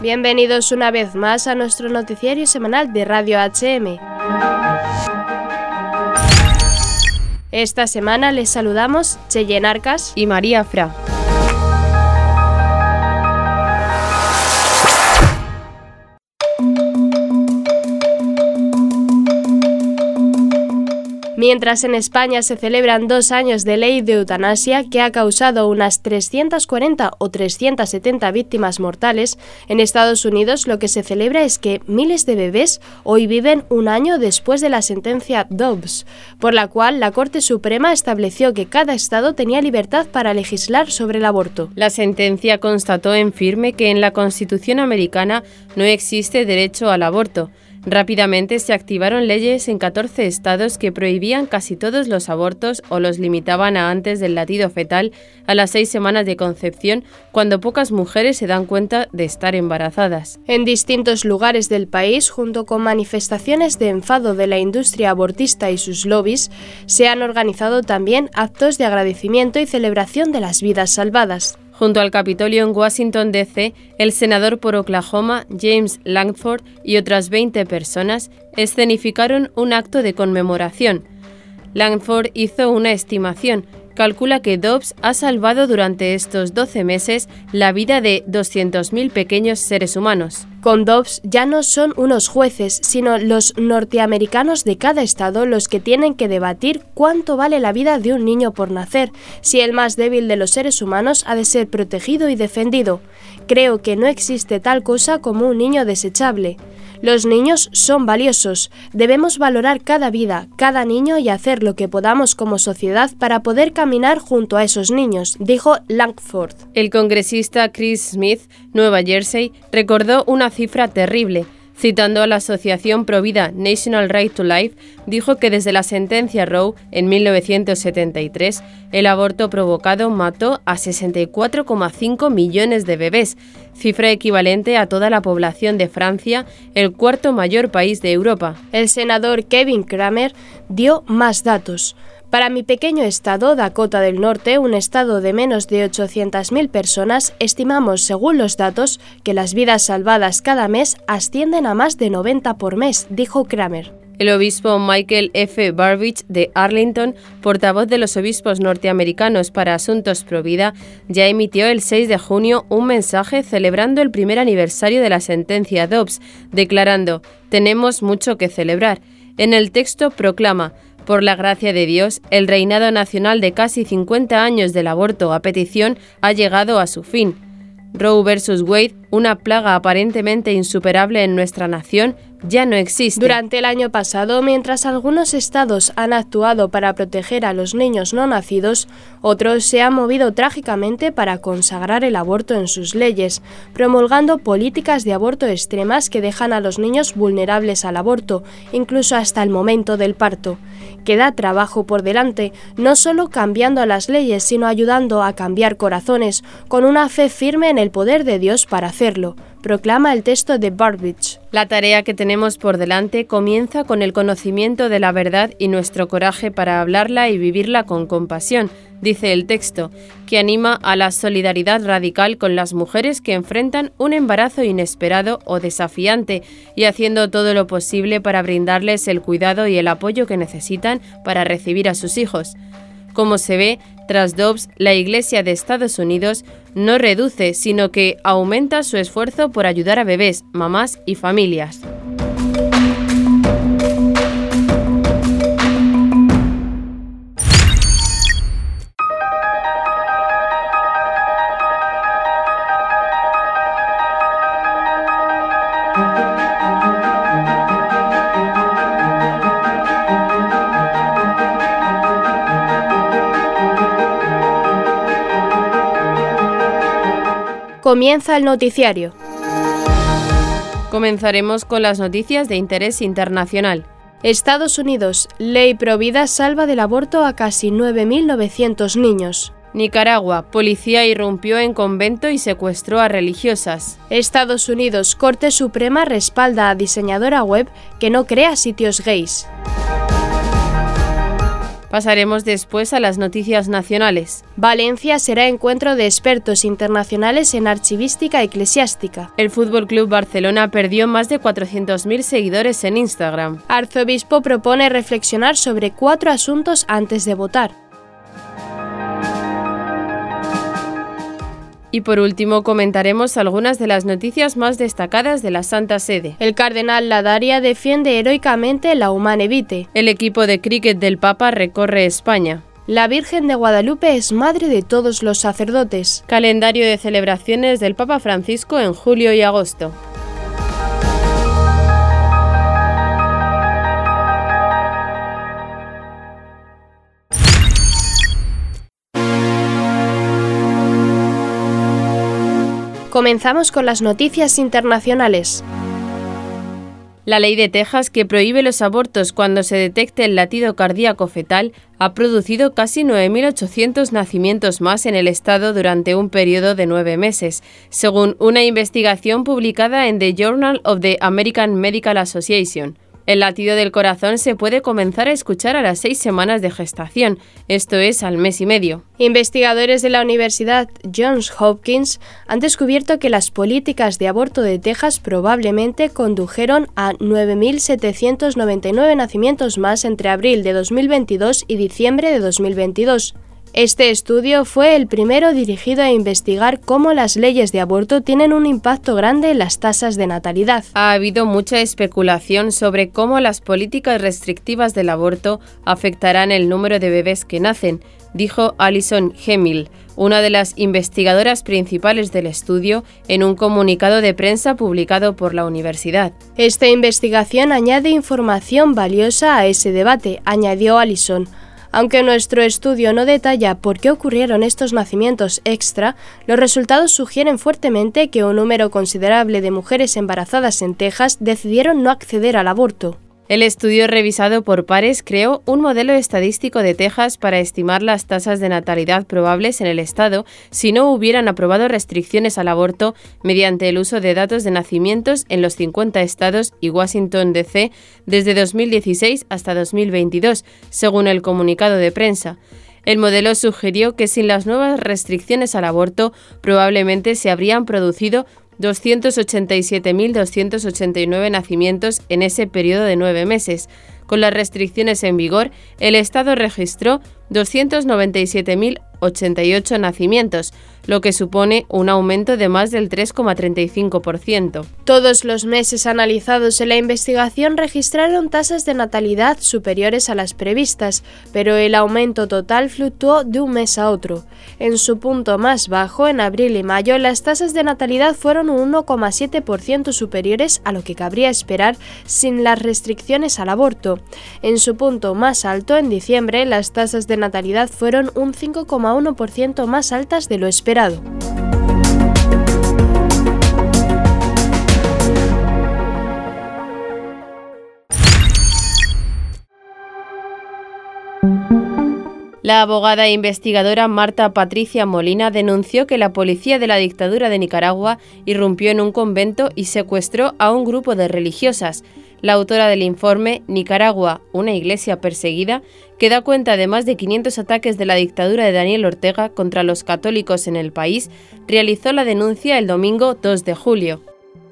Bienvenidos una vez más a nuestro noticiario semanal de Radio HM. Esta semana les saludamos Cheyenne Arcas y María Fra. Mientras en España se celebran dos años de ley de eutanasia que ha causado unas 340 o 370 víctimas mortales, en Estados Unidos lo que se celebra es que miles de bebés hoy viven un año después de la sentencia Dobbs, por la cual la Corte Suprema estableció que cada estado tenía libertad para legislar sobre el aborto. La sentencia constató en firme que en la Constitución americana no existe derecho al aborto Rápidamente se activaron leyes en 14 estados que prohibían casi todos los abortos o los limitaban a antes del latido fetal a las seis semanas de concepción, cuando pocas mujeres se dan cuenta de estar embarazadas. En distintos lugares del país, junto con manifestaciones de enfado de la industria abortista y sus lobbies, se han organizado también actos de agradecimiento y celebración de las vidas salvadas. Junto al Capitolio en Washington, D.C., el senador por Oklahoma, James Langford, y otras 20 personas escenificaron un acto de conmemoración. Langford hizo una estimación calcula que Dobbs ha salvado durante estos 12 meses la vida de 200.000 pequeños seres humanos. Con Dobbs ya no son unos jueces, sino los norteamericanos de cada estado los que tienen que debatir cuánto vale la vida de un niño por nacer, si el más débil de los seres humanos ha de ser protegido y defendido. Creo que no existe tal cosa como un niño desechable. Los niños son valiosos. Debemos valorar cada vida, cada niño y hacer lo que podamos como sociedad para poder caminar junto a esos niños, dijo Langford. El congresista Chris Smith, Nueva Jersey, recordó una cifra terrible. Citando a la asociación provida National Right to Life, dijo que desde la sentencia Roe en 1973, el aborto provocado mató a 64,5 millones de bebés, cifra equivalente a toda la población de Francia, el cuarto mayor país de Europa. El senador Kevin Kramer dio más datos. Para mi pequeño estado, Dakota del Norte, un estado de menos de 800.000 personas, estimamos, según los datos, que las vidas salvadas cada mes ascienden a más de 90 por mes, dijo Kramer. El obispo Michael F. Barbich de Arlington, portavoz de los obispos norteamericanos para Asuntos Provida, ya emitió el 6 de junio un mensaje celebrando el primer aniversario de la sentencia Dobbs, declarando: Tenemos mucho que celebrar. En el texto proclama: por la gracia de Dios, el reinado nacional de casi 50 años del aborto a petición ha llegado a su fin. Roe vs. Wade, una plaga aparentemente insuperable en nuestra nación, ya no existe. Durante el año pasado, mientras algunos estados han actuado para proteger a los niños no nacidos, otros se han movido trágicamente para consagrar el aborto en sus leyes, promulgando políticas de aborto extremas que dejan a los niños vulnerables al aborto, incluso hasta el momento del parto. Queda trabajo por delante, no solo cambiando las leyes, sino ayudando a cambiar corazones, con una fe firme en el poder de Dios para proclama el texto de Barbich. La tarea que tenemos por delante comienza con el conocimiento de la verdad y nuestro coraje para hablarla y vivirla con compasión, dice el texto, que anima a la solidaridad radical con las mujeres que enfrentan un embarazo inesperado o desafiante y haciendo todo lo posible para brindarles el cuidado y el apoyo que necesitan para recibir a sus hijos. Como se ve, tras Dobbs, la Iglesia de Estados Unidos no reduce, sino que aumenta su esfuerzo por ayudar a bebés, mamás y familias. Comienza el noticiario. Comenzaremos con las noticias de interés internacional. Estados Unidos, ley provida salva del aborto a casi 9.900 niños. Nicaragua, policía irrumpió en convento y secuestró a religiosas. Estados Unidos, Corte Suprema respalda a diseñadora web que no crea sitios gays. Pasaremos después a las noticias nacionales. Valencia será encuentro de expertos internacionales en archivística eclesiástica. El Fútbol Club Barcelona perdió más de 400.000 seguidores en Instagram. Arzobispo propone reflexionar sobre cuatro asuntos antes de votar. Y por último comentaremos algunas de las noticias más destacadas de la Santa Sede. El cardenal Ladaria defiende heroicamente la Humane Vitae. El equipo de cricket del Papa recorre España. La Virgen de Guadalupe es madre de todos los sacerdotes. Calendario de celebraciones del Papa Francisco en julio y agosto. Comenzamos con las noticias internacionales. La ley de Texas que prohíbe los abortos cuando se detecte el latido cardíaco fetal ha producido casi 9.800 nacimientos más en el estado durante un periodo de nueve meses, según una investigación publicada en The Journal of the American Medical Association. El latido del corazón se puede comenzar a escuchar a las seis semanas de gestación, esto es al mes y medio. Investigadores de la Universidad Johns Hopkins han descubierto que las políticas de aborto de Texas probablemente condujeron a 9.799 nacimientos más entre abril de 2022 y diciembre de 2022. Este estudio fue el primero dirigido a investigar cómo las leyes de aborto tienen un impacto grande en las tasas de natalidad. Ha habido mucha especulación sobre cómo las políticas restrictivas del aborto afectarán el número de bebés que nacen, dijo Alison Hemil, una de las investigadoras principales del estudio, en un comunicado de prensa publicado por la universidad. Esta investigación añade información valiosa a ese debate, añadió Allison aunque nuestro estudio no detalla por qué ocurrieron estos nacimientos extra, los resultados sugieren fuertemente que un número considerable de mujeres embarazadas en Texas decidieron no acceder al aborto. El estudio revisado por pares creó un modelo estadístico de Texas para estimar las tasas de natalidad probables en el estado si no hubieran aprobado restricciones al aborto mediante el uso de datos de nacimientos en los 50 estados y Washington, D.C. desde 2016 hasta 2022, según el comunicado de prensa. El modelo sugirió que sin las nuevas restricciones al aborto probablemente se habrían producido 287.289 nacimientos en ese periodo de nueve meses. Con las restricciones en vigor, el Estado registró 297.088 nacimientos, lo que supone un aumento de más del 3,35%. Todos los meses analizados en la investigación registraron tasas de natalidad superiores a las previstas, pero el aumento total fluctuó de un mes a otro. En su punto más bajo, en abril y mayo, las tasas de natalidad fueron un 1,7% superiores a lo que cabría esperar sin las restricciones al aborto. En su punto más alto, en diciembre, las tasas de natalidad fueron un 5,1% más altas de lo esperado. La abogada e investigadora Marta Patricia Molina denunció que la policía de la dictadura de Nicaragua irrumpió en un convento y secuestró a un grupo de religiosas. La autora del informe Nicaragua, una iglesia perseguida, que da cuenta de más de 500 ataques de la dictadura de Daniel Ortega contra los católicos en el país, realizó la denuncia el domingo 2 de julio.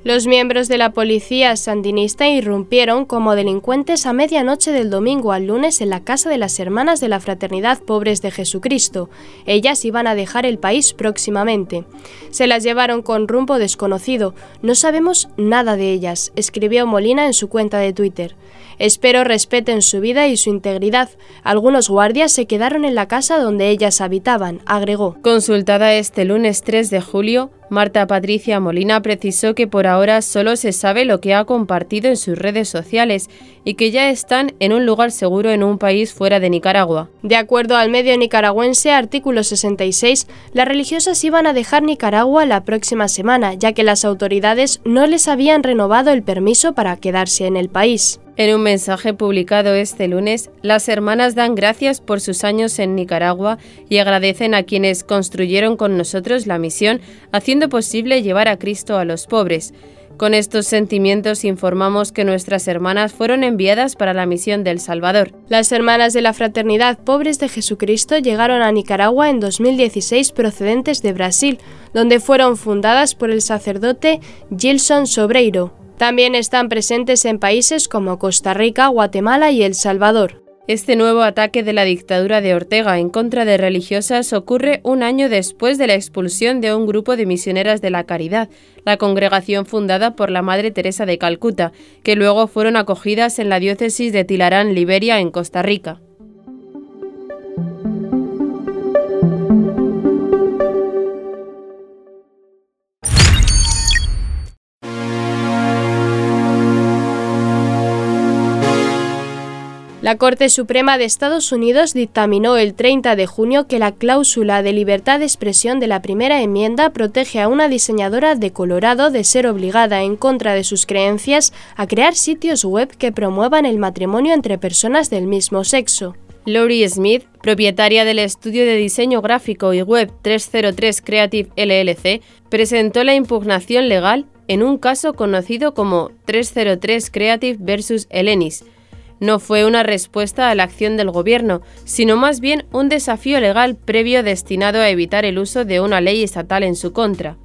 Los miembros de la policía sandinista irrumpieron como delincuentes a medianoche del domingo al lunes en la casa de las hermanas de la Fraternidad Pobres de Jesucristo. Ellas iban a dejar el país próximamente. Se las llevaron con rumbo desconocido. No sabemos nada de ellas, escribió Molina en su cuenta de Twitter. Espero respeten su vida y su integridad. Algunos guardias se quedaron en la casa donde ellas habitaban, agregó. Consultada este lunes 3 de julio, Marta Patricia Molina precisó que por ahora solo se sabe lo que ha compartido en sus redes sociales y que ya están en un lugar seguro en un país fuera de Nicaragua. De acuerdo al medio nicaragüense artículo 66, las religiosas iban a dejar Nicaragua la próxima semana, ya que las autoridades no les habían renovado el permiso para quedarse en el país. En un mensaje publicado este lunes, las hermanas dan gracias por sus años en Nicaragua y agradecen a quienes construyeron con nosotros la misión, haciendo posible llevar a Cristo a los pobres. Con estos sentimientos informamos que nuestras hermanas fueron enviadas para la misión del Salvador. Las hermanas de la Fraternidad Pobres de Jesucristo llegaron a Nicaragua en 2016 procedentes de Brasil, donde fueron fundadas por el sacerdote Gilson Sobreiro. También están presentes en países como Costa Rica, Guatemala y El Salvador. Este nuevo ataque de la dictadura de Ortega en contra de religiosas ocurre un año después de la expulsión de un grupo de misioneras de la Caridad, la congregación fundada por la Madre Teresa de Calcuta, que luego fueron acogidas en la diócesis de Tilarán, Liberia, en Costa Rica. La Corte Suprema de Estados Unidos dictaminó el 30 de junio que la cláusula de libertad de expresión de la primera enmienda protege a una diseñadora de Colorado de ser obligada en contra de sus creencias a crear sitios web que promuevan el matrimonio entre personas del mismo sexo. Lori Smith, propietaria del estudio de diseño gráfico y web 303 Creative LLC, presentó la impugnación legal en un caso conocido como 303 Creative vs. Helenis, no fue una respuesta a la acción del Gobierno, sino más bien un desafío legal previo destinado a evitar el uso de una ley estatal en su contra.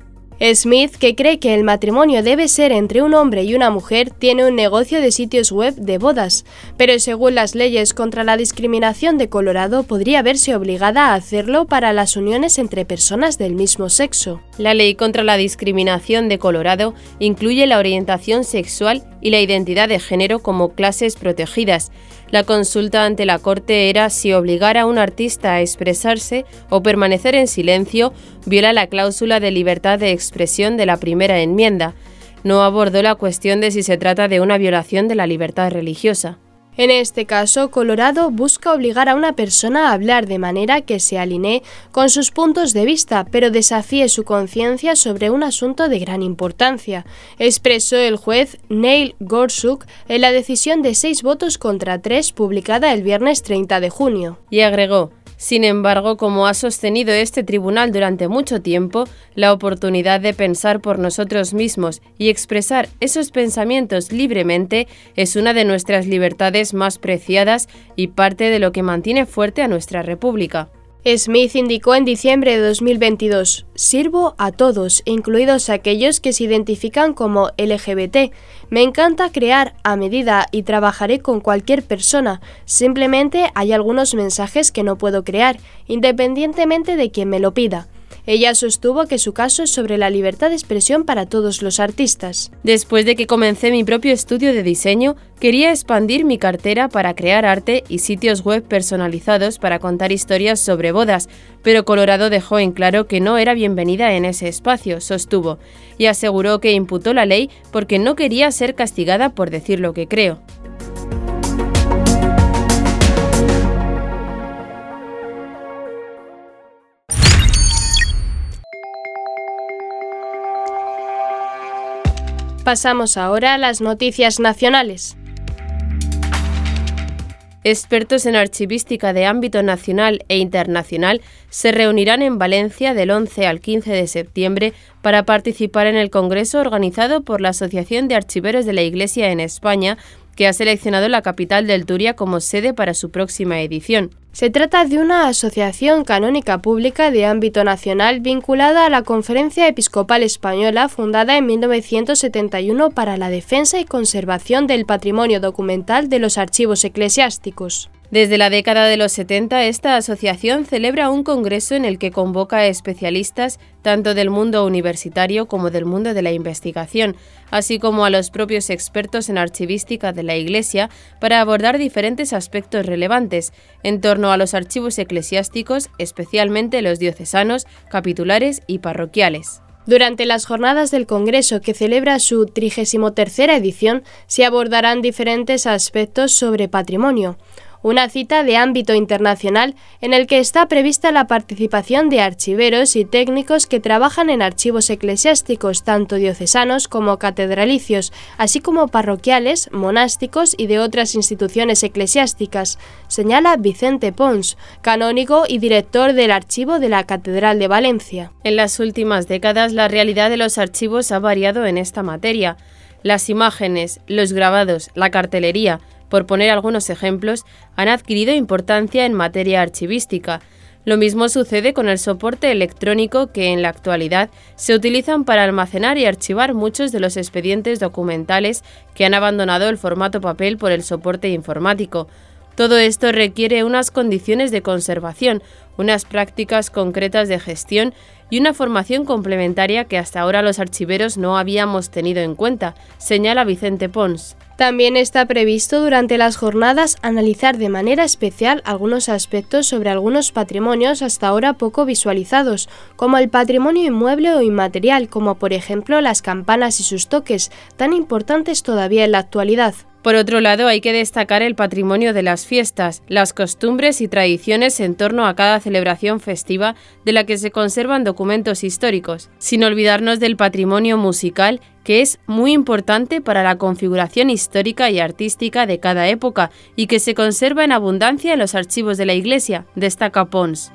Smith, que cree que el matrimonio debe ser entre un hombre y una mujer, tiene un negocio de sitios web de bodas, pero según las leyes contra la discriminación de Colorado podría verse obligada a hacerlo para las uniones entre personas del mismo sexo. La ley contra la discriminación de Colorado incluye la orientación sexual y la identidad de género como clases protegidas, la consulta ante la Corte era si obligar a un artista a expresarse o permanecer en silencio viola la cláusula de libertad de expresión de la primera enmienda. No abordó la cuestión de si se trata de una violación de la libertad religiosa. En este caso, Colorado busca obligar a una persona a hablar de manera que se alinee con sus puntos de vista, pero desafíe su conciencia sobre un asunto de gran importancia, expresó el juez Neil Gorsuch en la decisión de seis votos contra tres publicada el viernes 30 de junio. Y agregó, sin embargo, como ha sostenido este tribunal durante mucho tiempo, la oportunidad de pensar por nosotros mismos y expresar esos pensamientos libremente es una de nuestras libertades más preciadas y parte de lo que mantiene fuerte a nuestra República. Smith indicó en diciembre de 2022, Sirvo a todos, incluidos aquellos que se identifican como LGBT. Me encanta crear a medida y trabajaré con cualquier persona. Simplemente hay algunos mensajes que no puedo crear, independientemente de quien me lo pida. Ella sostuvo que su caso es sobre la libertad de expresión para todos los artistas. Después de que comencé mi propio estudio de diseño, quería expandir mi cartera para crear arte y sitios web personalizados para contar historias sobre bodas, pero Colorado dejó en claro que no era bienvenida en ese espacio, sostuvo, y aseguró que imputó la ley porque no quería ser castigada por decir lo que creo. Pasamos ahora a las noticias nacionales. Expertos en archivística de ámbito nacional e internacional se reunirán en Valencia del 11 al 15 de septiembre para participar en el Congreso organizado por la Asociación de Archiveros de la Iglesia en España que ha seleccionado la capital del Turia como sede para su próxima edición. Se trata de una asociación canónica pública de ámbito nacional vinculada a la Conferencia Episcopal Española fundada en 1971 para la defensa y conservación del patrimonio documental de los archivos eclesiásticos. Desde la década de los 70, esta asociación celebra un congreso en el que convoca a especialistas tanto del mundo universitario como del mundo de la investigación, así como a los propios expertos en archivística de la Iglesia para abordar diferentes aspectos relevantes en torno a los archivos eclesiásticos, especialmente los diocesanos, capitulares y parroquiales. Durante las jornadas del Congreso, que celebra su 33 edición, se abordarán diferentes aspectos sobre patrimonio. Una cita de ámbito internacional en el que está prevista la participación de archiveros y técnicos que trabajan en archivos eclesiásticos, tanto diocesanos como catedralicios, así como parroquiales, monásticos y de otras instituciones eclesiásticas, señala Vicente Pons, canónigo y director del archivo de la Catedral de Valencia. En las últimas décadas la realidad de los archivos ha variado en esta materia. Las imágenes, los grabados, la cartelería, por poner algunos ejemplos, han adquirido importancia en materia archivística. Lo mismo sucede con el soporte electrónico que en la actualidad se utilizan para almacenar y archivar muchos de los expedientes documentales que han abandonado el formato papel por el soporte informático. Todo esto requiere unas condiciones de conservación, unas prácticas concretas de gestión y una formación complementaria que hasta ahora los archiveros no habíamos tenido en cuenta, señala Vicente Pons. También está previsto durante las jornadas analizar de manera especial algunos aspectos sobre algunos patrimonios hasta ahora poco visualizados, como el patrimonio inmueble o inmaterial, como por ejemplo las campanas y sus toques, tan importantes todavía en la actualidad. Por otro lado, hay que destacar el patrimonio de las fiestas, las costumbres y tradiciones en torno a cada celebración festiva de la que se conservan documentos históricos, sin olvidarnos del patrimonio musical, que es muy importante para la configuración histórica y artística de cada época y que se conserva en abundancia en los archivos de la Iglesia, destaca Pons.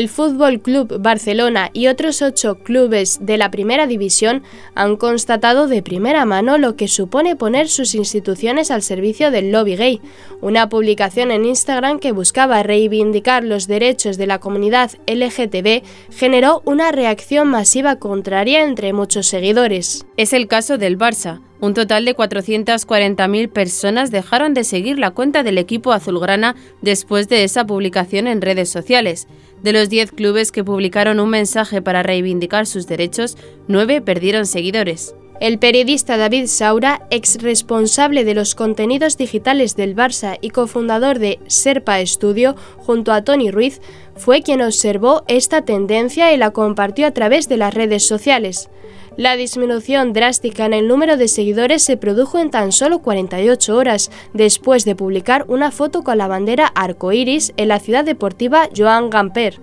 El Fútbol Club Barcelona y otros ocho clubes de la primera división han constatado de primera mano lo que supone poner sus instituciones al servicio del lobby gay. Una publicación en Instagram que buscaba reivindicar los derechos de la comunidad LGTB generó una reacción masiva contraria entre muchos seguidores. Es el caso del Barça. Un total de 440.000 personas dejaron de seguir la cuenta del equipo azulgrana después de esa publicación en redes sociales. De los 10 clubes que publicaron un mensaje para reivindicar sus derechos, 9 perdieron seguidores. El periodista David Saura, ex responsable de los contenidos digitales del Barça y cofundador de Serpa Studio, junto a Tony Ruiz, fue quien observó esta tendencia y la compartió a través de las redes sociales. La disminución drástica en el número de seguidores se produjo en tan solo 48 horas, después de publicar una foto con la bandera arcoíris en la ciudad deportiva Joan Gamper.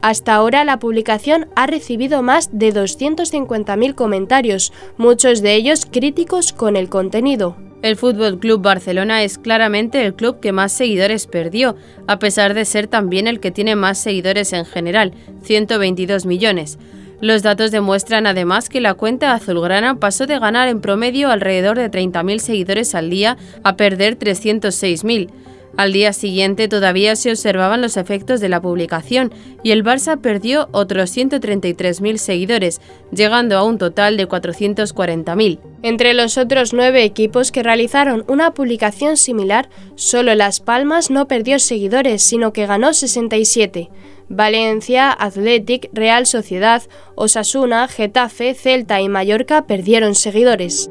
Hasta ahora la publicación ha recibido más de 250.000 comentarios, muchos de ellos críticos con el contenido. El Fútbol Club Barcelona es claramente el club que más seguidores perdió, a pesar de ser también el que tiene más seguidores en general, 122 millones. Los datos demuestran además que la cuenta azulgrana pasó de ganar en promedio alrededor de 30.000 seguidores al día a perder 306.000. Al día siguiente todavía se observaban los efectos de la publicación y el Barça perdió otros 133.000 seguidores, llegando a un total de 440.000. Entre los otros nueve equipos que realizaron una publicación similar, solo Las Palmas no perdió seguidores, sino que ganó 67. Valencia, Athletic, Real Sociedad, Osasuna, Getafe, Celta y Mallorca perdieron seguidores.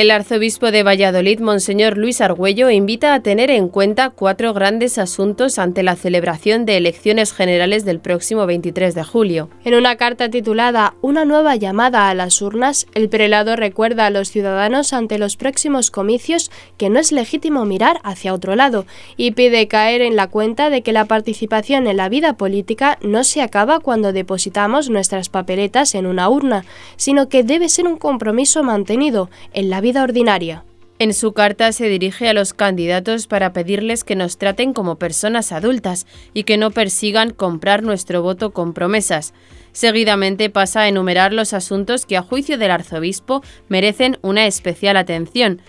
El arzobispo de Valladolid, Monseñor Luis Argüello, invita a tener en cuenta cuatro grandes asuntos ante la celebración de elecciones generales del próximo 23 de julio. En una carta titulada Una nueva llamada a las urnas, el prelado recuerda a los ciudadanos ante los próximos comicios que no es legítimo mirar hacia otro lado y pide caer en la cuenta de que la participación en la vida política no se acaba cuando depositamos nuestras papeletas en una urna, sino que debe ser un compromiso mantenido en la vida En su carta se dirige a los candidatos para pedirles que nos traten como personas adultas y que no persigan comprar nuestro voto con promesas. Seguidamente pasa a enumerar los asuntos que a juicio del arzobispo merecen una especial atención.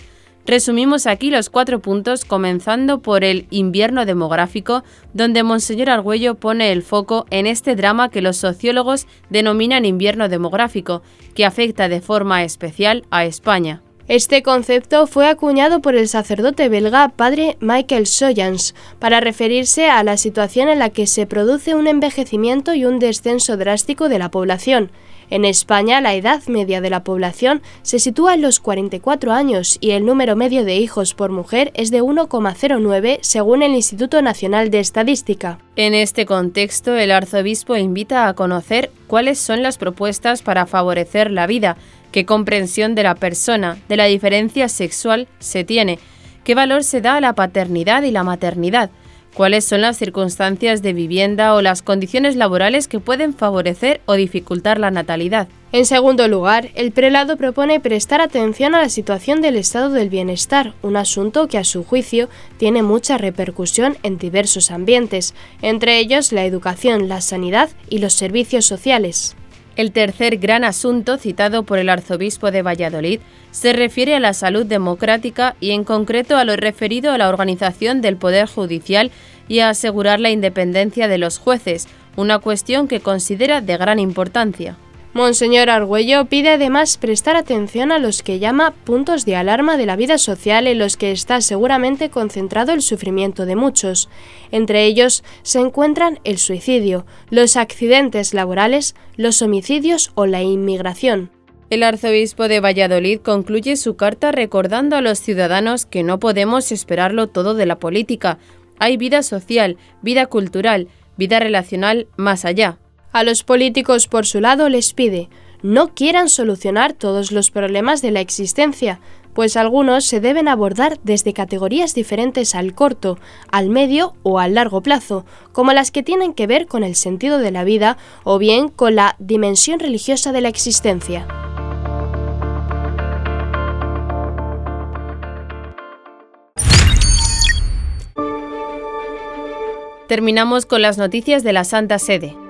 Resumimos aquí los cuatro puntos, comenzando por el invierno demográfico, donde Monseñor Argüello pone el foco en este drama que los sociólogos denominan invierno demográfico, que afecta de forma especial a España. Este concepto fue acuñado por el sacerdote belga padre Michael Soyans para referirse a la situación en la que se produce un envejecimiento y un descenso drástico de la población. En España, la edad media de la población se sitúa en los 44 años y el número medio de hijos por mujer es de 1,09 según el Instituto Nacional de Estadística. En este contexto, el arzobispo invita a conocer cuáles son las propuestas para favorecer la vida, qué comprensión de la persona, de la diferencia sexual se tiene, qué valor se da a la paternidad y la maternidad, cuáles son las circunstancias de vivienda o las condiciones laborales que pueden favorecer o dificultar la natalidad. En segundo lugar, el prelado propone prestar atención a la situación del estado del bienestar, un asunto que a su juicio tiene mucha repercusión en diversos ambientes, entre ellos la educación, la sanidad y los servicios sociales. El tercer gran asunto citado por el arzobispo de Valladolid se refiere a la salud democrática y en concreto a lo referido a la organización del Poder Judicial y a asegurar la independencia de los jueces, una cuestión que considera de gran importancia. Monseñor Argüello pide además prestar atención a los que llama puntos de alarma de la vida social en los que está seguramente concentrado el sufrimiento de muchos. Entre ellos se encuentran el suicidio, los accidentes laborales, los homicidios o la inmigración. El arzobispo de Valladolid concluye su carta recordando a los ciudadanos que no podemos esperarlo todo de la política. Hay vida social, vida cultural, vida relacional más allá. A los políticos, por su lado, les pide no quieran solucionar todos los problemas de la existencia, pues algunos se deben abordar desde categorías diferentes al corto, al medio o al largo plazo, como las que tienen que ver con el sentido de la vida o bien con la dimensión religiosa de la existencia. Terminamos con las noticias de la Santa Sede.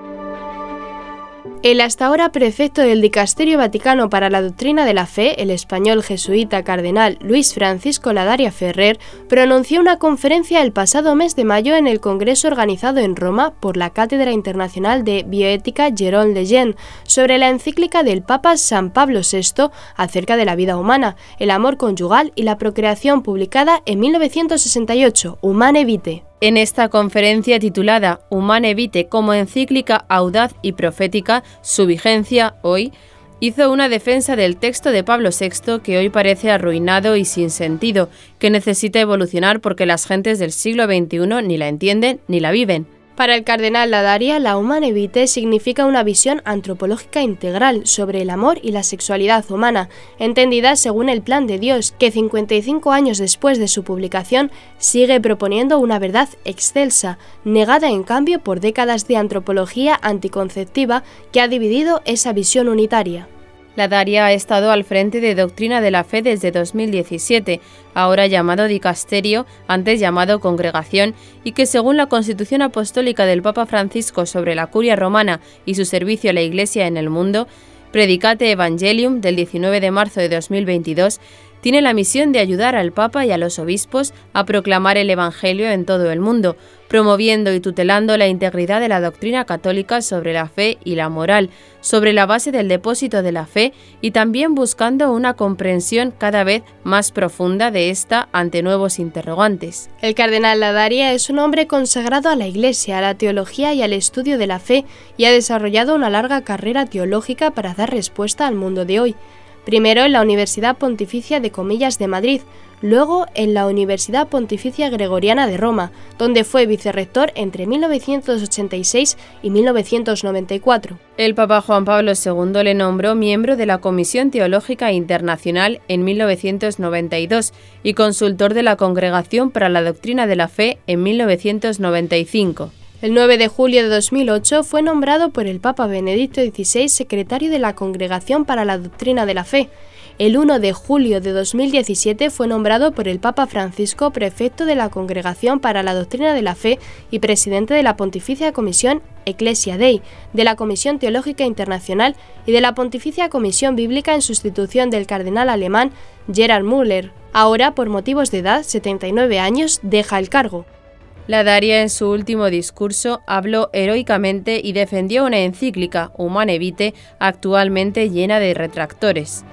El hasta ahora prefecto del Dicasterio Vaticano para la Doctrina de la Fe, el español jesuita cardenal Luis Francisco Ladaria Ferrer, pronunció una conferencia el pasado mes de mayo en el Congreso organizado en Roma por la Cátedra Internacional de Bioética Jérôme Lejeune sobre la encíclica del Papa San Pablo VI acerca de la vida humana, el amor conyugal y la procreación publicada en 1968, Humane Vitae. En esta conferencia titulada Humane Vitae como encíclica audaz y profética, su vigencia hoy, hizo una defensa del texto de Pablo VI que hoy parece arruinado y sin sentido, que necesita evolucionar porque las gentes del siglo XXI ni la entienden ni la viven. Para el cardenal Ladaria, la Humane Vitae significa una visión antropológica integral sobre el amor y la sexualidad humana, entendida según el plan de Dios, que 55 años después de su publicación sigue proponiendo una verdad excelsa, negada en cambio por décadas de antropología anticonceptiva que ha dividido esa visión unitaria. La Daria ha estado al frente de Doctrina de la Fe desde 2017, ahora llamado Dicasterio, antes llamado Congregación, y que según la Constitución Apostólica del Papa Francisco sobre la curia romana y su servicio a la Iglesia en el mundo, Predicate Evangelium del 19 de marzo de 2022, tiene la misión de ayudar al Papa y a los obispos a proclamar el Evangelio en todo el mundo, promoviendo y tutelando la integridad de la doctrina católica sobre la fe y la moral, sobre la base del depósito de la fe y también buscando una comprensión cada vez más profunda de esta ante nuevos interrogantes. El cardenal Ladaria es un hombre consagrado a la Iglesia, a la teología y al estudio de la fe y ha desarrollado una larga carrera teológica para dar respuesta al mundo de hoy primero en la Universidad Pontificia de Comillas de Madrid, luego en la Universidad Pontificia Gregoriana de Roma, donde fue vicerrector entre 1986 y 1994. El Papa Juan Pablo II le nombró miembro de la Comisión Teológica Internacional en 1992 y consultor de la Congregación para la Doctrina de la Fe en 1995. El 9 de julio de 2008 fue nombrado por el Papa Benedicto XVI secretario de la Congregación para la Doctrina de la Fe. El 1 de julio de 2017 fue nombrado por el Papa Francisco prefecto de la Congregación para la Doctrina de la Fe y presidente de la Pontificia Comisión Ecclesia Dei, de la Comisión Teológica Internacional y de la Pontificia Comisión Bíblica en sustitución del cardenal alemán Gerhard Müller. Ahora, por motivos de edad, 79 años, deja el cargo. La Daria en su último discurso habló heroicamente y defendió una encíclica, Humane Vitae, actualmente llena de retractores.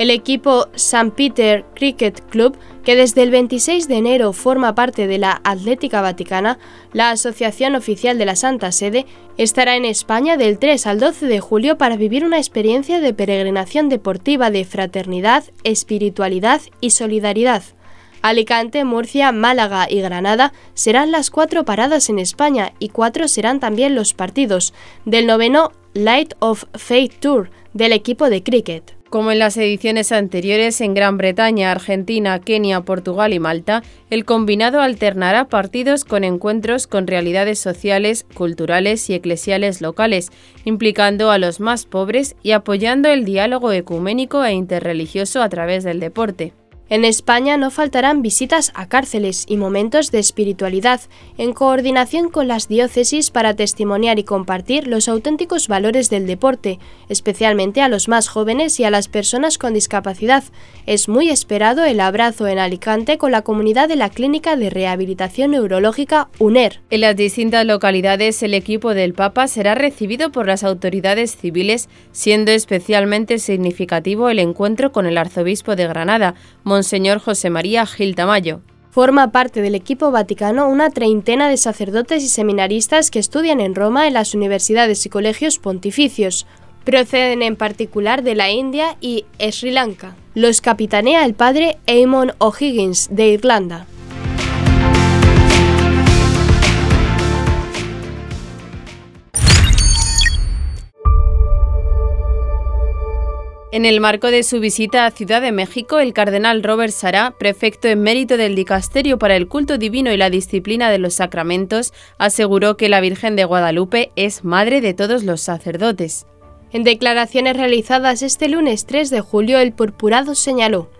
El equipo St. Peter Cricket Club, que desde el 26 de enero forma parte de la Atlética Vaticana, la asociación oficial de la Santa Sede, estará en España del 3 al 12 de julio para vivir una experiencia de peregrinación deportiva de fraternidad, espiritualidad y solidaridad. Alicante, Murcia, Málaga y Granada serán las cuatro paradas en España y cuatro serán también los partidos del noveno Light of Faith Tour del equipo de cricket. Como en las ediciones anteriores en Gran Bretaña, Argentina, Kenia, Portugal y Malta, el combinado alternará partidos con encuentros con realidades sociales, culturales y eclesiales locales, implicando a los más pobres y apoyando el diálogo ecuménico e interreligioso a través del deporte. En España no faltarán visitas a cárceles y momentos de espiritualidad, en coordinación con las diócesis para testimoniar y compartir los auténticos valores del deporte, especialmente a los más jóvenes y a las personas con discapacidad. Es muy esperado el abrazo en Alicante con la comunidad de la Clínica de Rehabilitación Neurológica UNER. En las distintas localidades el equipo del Papa será recibido por las autoridades civiles, siendo especialmente significativo el encuentro con el arzobispo de Granada, Monseñor José María Gil Tamayo. Forma parte del equipo vaticano una treintena de sacerdotes y seminaristas que estudian en Roma en las universidades y colegios pontificios. Proceden en particular de la India y Sri Lanka. Los capitanea el padre Eamon O'Higgins de Irlanda. En el marco de su visita a Ciudad de México, el cardenal Robert Sará, prefecto en mérito del Dicasterio para el Culto Divino y la Disciplina de los Sacramentos, aseguró que la Virgen de Guadalupe es madre de todos los sacerdotes. En declaraciones realizadas este lunes 3 de julio, el purpurado señaló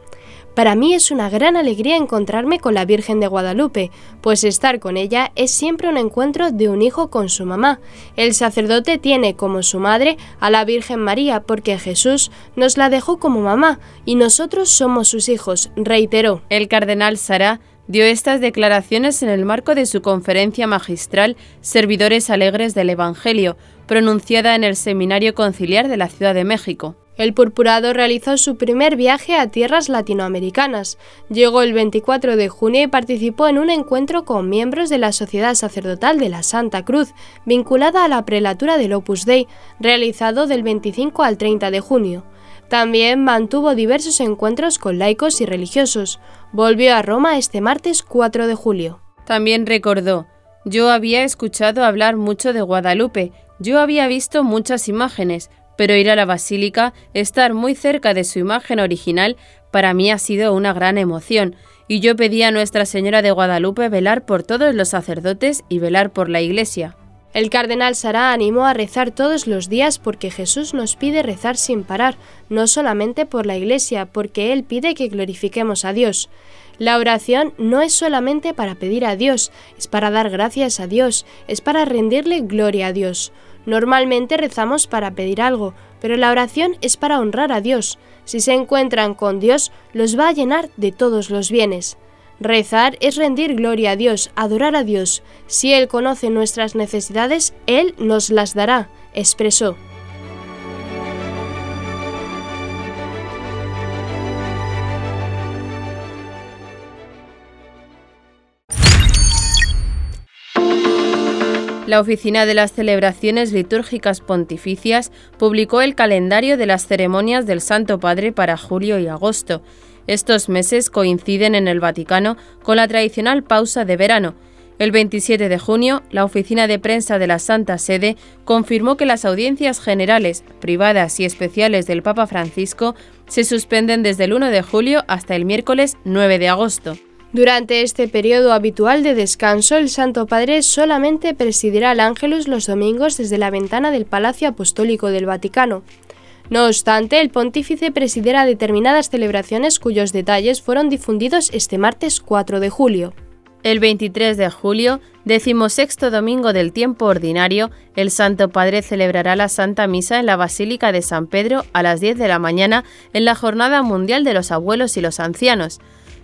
para mí es una gran alegría encontrarme con la Virgen de Guadalupe, pues estar con ella es siempre un encuentro de un hijo con su mamá. El sacerdote tiene como su madre a la Virgen María porque Jesús nos la dejó como mamá y nosotros somos sus hijos, reiteró. El cardenal Sara dio estas declaraciones en el marco de su conferencia magistral Servidores Alegres del Evangelio, pronunciada en el Seminario Conciliar de la Ciudad de México. El purpurado realizó su primer viaje a tierras latinoamericanas. Llegó el 24 de junio y participó en un encuentro con miembros de la Sociedad Sacerdotal de la Santa Cruz, vinculada a la prelatura del Opus Dei, realizado del 25 al 30 de junio. También mantuvo diversos encuentros con laicos y religiosos. Volvió a Roma este martes 4 de julio. También recordó, yo había escuchado hablar mucho de Guadalupe, yo había visto muchas imágenes, pero ir a la basílica, estar muy cerca de su imagen original, para mí ha sido una gran emoción, y yo pedí a Nuestra Señora de Guadalupe velar por todos los sacerdotes y velar por la Iglesia. El cardenal Sará animó a rezar todos los días porque Jesús nos pide rezar sin parar, no solamente por la Iglesia, porque Él pide que glorifiquemos a Dios. La oración no es solamente para pedir a Dios, es para dar gracias a Dios, es para rendirle gloria a Dios. Normalmente rezamos para pedir algo, pero la oración es para honrar a Dios. Si se encuentran con Dios, los va a llenar de todos los bienes. Rezar es rendir gloria a Dios, adorar a Dios. Si Él conoce nuestras necesidades, Él nos las dará, expresó. La Oficina de las Celebraciones Litúrgicas Pontificias publicó el calendario de las ceremonias del Santo Padre para julio y agosto. Estos meses coinciden en el Vaticano con la tradicional pausa de verano. El 27 de junio, la oficina de prensa de la Santa Sede confirmó que las audiencias generales, privadas y especiales del Papa Francisco se suspenden desde el 1 de julio hasta el miércoles 9 de agosto. Durante este periodo habitual de descanso, el Santo Padre solamente presidirá el Ángelus los domingos desde la ventana del Palacio Apostólico del Vaticano. No obstante, el pontífice presidirá determinadas celebraciones cuyos detalles fueron difundidos este martes 4 de julio. El 23 de julio, decimosexto domingo del tiempo ordinario, el Santo Padre celebrará la Santa Misa en la Basílica de San Pedro a las 10 de la mañana en la Jornada Mundial de los Abuelos y los Ancianos.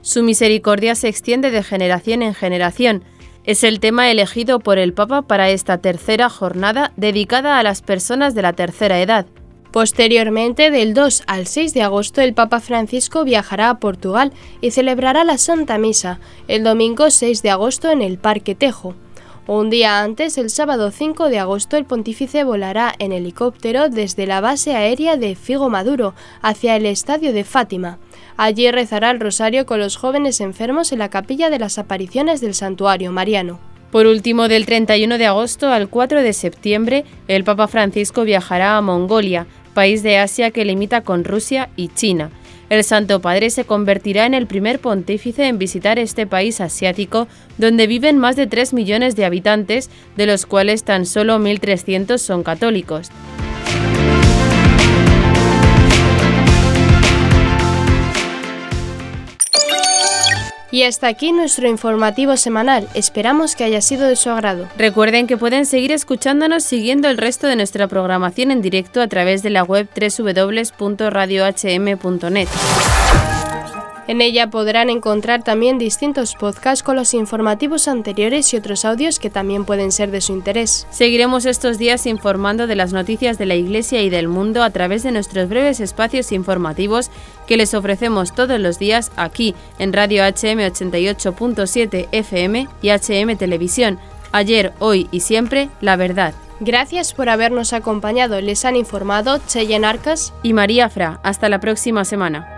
Su misericordia se extiende de generación en generación. Es el tema elegido por el Papa para esta tercera jornada dedicada a las personas de la tercera edad. Posteriormente, del 2 al 6 de agosto, el Papa Francisco viajará a Portugal y celebrará la Santa Misa el domingo 6 de agosto en el Parque Tejo. Un día antes, el sábado 5 de agosto, el pontífice volará en helicóptero desde la base aérea de Figo Maduro hacia el estadio de Fátima. Allí rezará el rosario con los jóvenes enfermos en la capilla de las apariciones del santuario mariano. Por último, del 31 de agosto al 4 de septiembre, el Papa Francisco viajará a Mongolia, país de Asia que limita con Rusia y China. El Santo Padre se convertirá en el primer pontífice en visitar este país asiático, donde viven más de 3 millones de habitantes, de los cuales tan solo 1.300 son católicos. Y hasta aquí nuestro informativo semanal. Esperamos que haya sido de su agrado. Recuerden que pueden seguir escuchándonos siguiendo el resto de nuestra programación en directo a través de la web www.radiohm.net. En ella podrán encontrar también distintos podcasts con los informativos anteriores y otros audios que también pueden ser de su interés. Seguiremos estos días informando de las noticias de la Iglesia y del mundo a través de nuestros breves espacios informativos que les ofrecemos todos los días aquí en Radio HM 88.7 FM y HM Televisión. Ayer, hoy y siempre, la verdad. Gracias por habernos acompañado. Les han informado Cheyenne Arcas y María Fra. Hasta la próxima semana.